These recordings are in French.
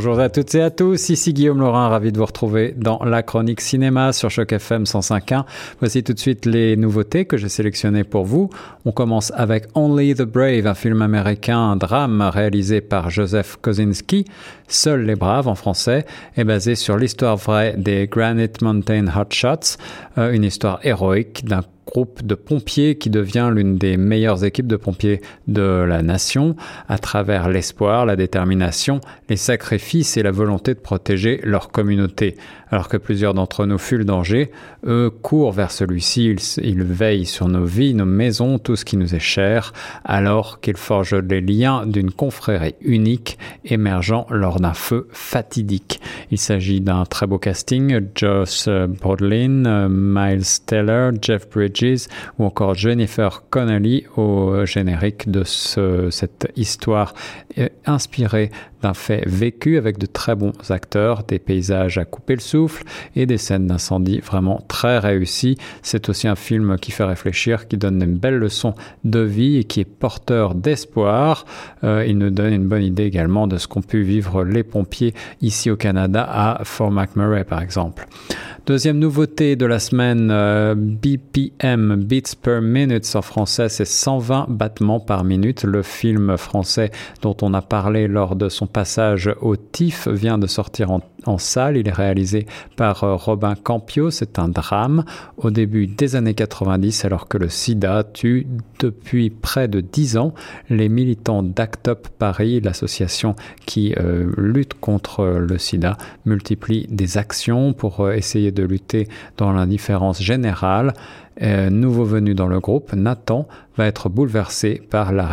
Bonjour à toutes et à tous, ici Guillaume Laurin, ravi de vous retrouver dans la chronique cinéma sur Choc FM 105.1. Voici tout de suite les nouveautés que j'ai sélectionnées pour vous. On commence avec Only the Brave, un film américain, un drame réalisé par Joseph Kosinski. Seuls les braves en français est basé sur l'histoire vraie des Granite Mountain Hotshots, euh, une histoire héroïque d'un groupe de pompiers qui devient l'une des meilleures équipes de pompiers de la nation à travers l'espoir, la détermination, les sacrifices et la volonté de protéger leur communauté. Alors que plusieurs d'entre nous fuient le danger, eux courent vers celui-ci, ils, veillent sur nos vies, nos maisons, tout ce qui nous est cher, alors qu'ils forgent les liens d'une confrérie unique émergeant lors d'un feu fatidique. Il s'agit d'un très beau casting, Josh Brolin, Miles Teller, Jeff Bridges ou encore Jennifer Connelly au générique de cette histoire euh, inspirée d'un fait vécu avec de très bons acteurs, des paysages à couper le souffle et des scènes d'incendie vraiment très réussies. C'est aussi un film qui fait réfléchir, qui donne une belle leçon de vie et qui est porteur d'espoir. Euh, il nous donne une bonne idée également de ce qu'ont pu vivre les pompiers ici au Canada à Fort McMurray par exemple. Deuxième nouveauté de la semaine, euh, BPM, Beats per Minute en français, c'est 120 battements par minute. Le film français dont on a parlé lors de son passage au TIFF vient de sortir en, salle. Il est réalisé par euh, Robin Campio. C'est un drame au début des années 90 alors que le sida tue depuis près de 10 ans les militants d'ACT UP Paris, l'association qui euh, lutte contre le sida, multiplie des actions pour essayer de lutter dans l'indifférence générale. Euh, nouveau venu dans le groupe, Nathan va être bouleversé par la,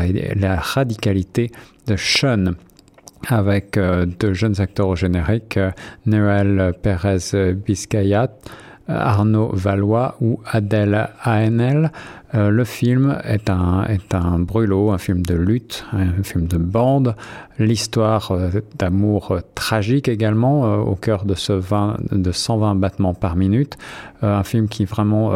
radicalité de Sean avec euh, deux jeunes acteurs au générique, euh, Noël Pérez Biscayat, Arnaud Valois ou Adèle ANL. le film est un, est un brûlot, un film de lutte, un film de bande, l'histoire euh, d'amour euh, tragique également euh, au cœur de ce 20, de 120 battements par minute. un film qui vraiment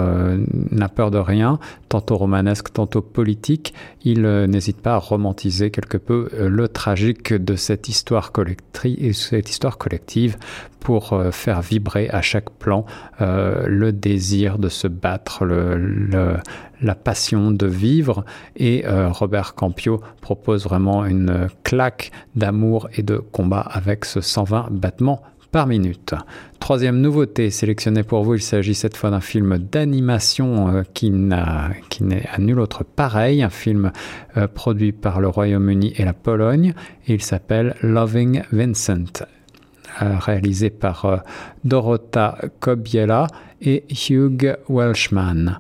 n'a peur de rien, tantôt romanesque, tantôt politique. Il n'hésite pas à romantiser quelque peu le tragique de cette histoire, cette histoire collective pour faire vibrer à chaque plan le désir de se battre, le, la passion de vivre. Et Robert Campio propose vraiment une claque d'amour et de combat avec ce 120 battements par minute. Troisième nouveauté sélectionnée pour vous, il s'agit cette fois d'un film d'animation euh, qui n'est à nul autre pareil, un film euh, produit par le Royaume-Uni et la Pologne, et il s'appelle Loving Vincent, euh, réalisé par Dorota Kobiela et Hugh Welshman.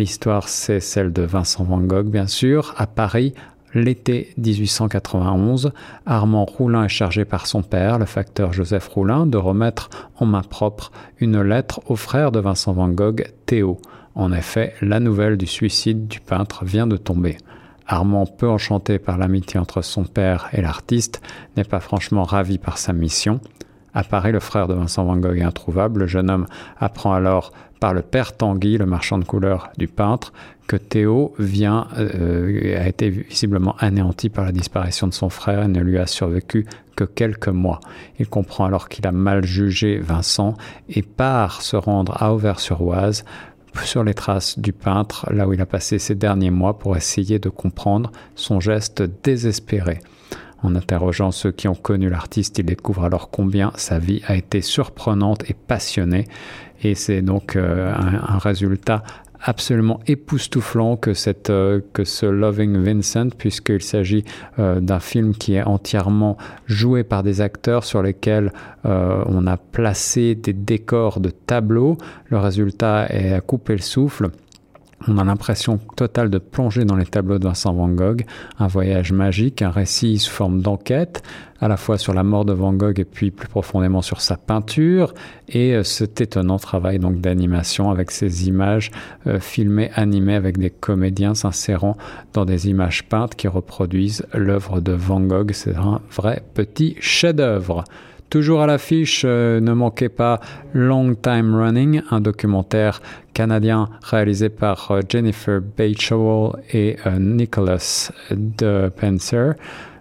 L'histoire, c'est celle de Vincent Van Gogh, bien sûr, à Paris L'été 1891, Armand Roulin est chargé par son père, le facteur Joseph Roulin, de remettre en main propre une lettre au frère de Vincent Van Gogh, Théo. En effet, la nouvelle du suicide du peintre vient de tomber. Armand, peu enchanté par l'amitié entre son père et l'artiste, n'est pas franchement ravi par sa mission. Paris, le frère de Vincent Van Gogh introuvable. Le jeune homme apprend alors par le père Tanguy, le marchand de couleurs du peintre, que Théo vient, euh, a été visiblement anéanti par la disparition de son frère et ne lui a survécu que quelques mois. Il comprend alors qu'il a mal jugé Vincent et part se rendre à Auvers-sur-Oise sur les traces du peintre, là où il a passé ses derniers mois pour essayer de comprendre son geste désespéré. En interrogeant ceux qui ont connu l'artiste, il découvre alors combien sa vie a été surprenante et passionnée. Et c'est donc euh, un, résultat absolument époustouflant euh, que ce Loving Vincent, puisqu'il s'agit euh, d'un film qui est entièrement joué par des acteurs sur lesquels on a placé des décors de tableaux. Le résultat est à couper le souffle. On a l'impression totale de plonger dans les tableaux de Vincent Van Gogh, un voyage magique, un récit sous forme d'enquête, à la fois sur la mort de Van Gogh et puis plus profondément sur sa peinture, et euh, cet étonnant travail donc d'animation avec ces images euh, filmées, animées avec des comédiens s'insérant dans des images peintes qui reproduisent l'œuvre de Van Gogh. C'est un vrai petit chef-d'œuvre. Toujours à l'affiche, euh, ne manquez pas Long Time Running, un documentaire canadien réalisé par euh, Jennifer Batchowell et euh, Nicholas de Pencer.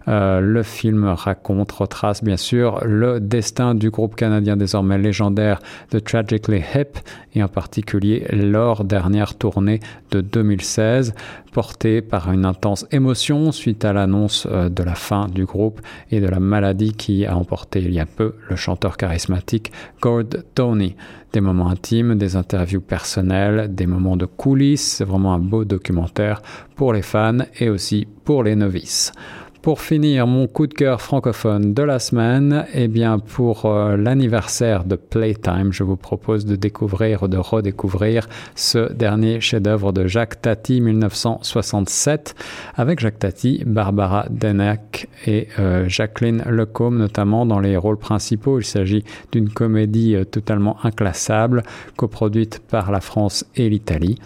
Le film raconte, retrace bien sûr le destin du groupe canadien désormais légendaire The Tragically Hip et en particulier leur dernière tournée de 2016 portée par une intense émotion suite à l'annonce de la fin du groupe et de la maladie qui a emporté il y a peu le chanteur charismatique Gord Tony. Des moments intimes, des interviews personnelles, des moments de coulisses. C'est vraiment un beau documentaire pour les fans et aussi pour les novices. Pour finir, mon coup de cœur francophone de la semaine, eh bien pour euh, l'anniversaire de Playtime, je vous propose de découvrir ou de redécouvrir ce dernier chef-d'œuvre de Jacques Tati 1967 avec Jacques Tati, Barbara Denac et euh, Jacqueline Lecombe notamment dans les rôles principaux. Il s'agit d'une comédie euh, totalement inclassable coproduite par la France et l'Italie.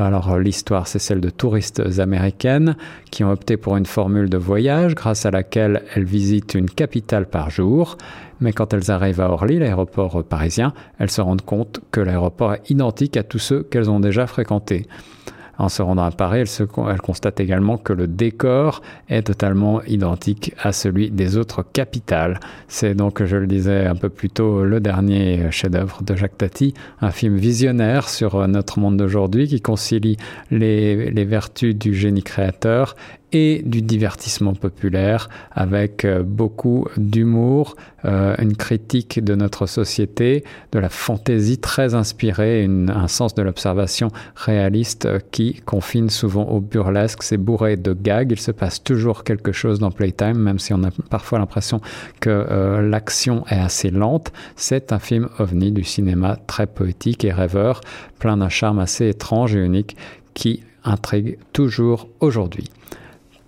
Alors l'histoire, c'est celle de touristes américaines qui ont opté pour une formule de voyage grâce à laquelle elles visitent une capitale par jour. Mais quand elles arrivent à Orly, l'aéroport parisien, elles se rendent compte que l'aéroport est identique à tous ceux qu'elles ont déjà fréquentés. En se rendant à Paris, elle, constate également que le décor est totalement identique à celui des autres capitales. C'est donc, je le disais un peu plus tôt, le dernier chef-d'œuvre de Jacques Tati, un film visionnaire sur notre monde d'aujourd'hui qui concilie les, les vertus du génie créateur et du divertissement populaire avec euh, beaucoup d'humour, euh, une critique de notre société, de la fantaisie très inspirée, un sens de l'observation réaliste euh, qui confine souvent au burlesque. C'est bourré de gags, il se passe toujours quelque chose dans Playtime, même si on a parfois l'impression que l'action est assez lente. C'est un film ovni du cinéma très poétique et rêveur, plein d'un charme assez étrange et unique qui intrigue toujours aujourd'hui.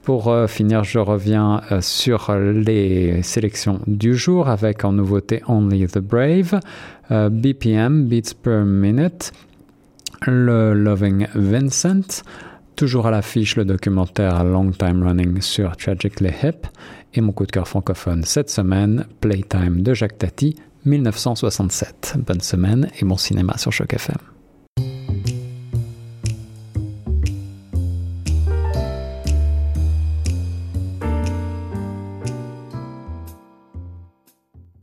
Pour euh, finir, je reviens euh, sur les sélections du jour avec en nouveauté Only the Brave, euh, BPM, Beats per Minute, le Loving Vincent, toujours à l'affiche le documentaire Long Time Running sur Tragically Hip et mon coup de cœur francophone cette semaine, Playtime de Jacques Tati, 1967. Bonne semaine et bon cinéma sur Choc FM.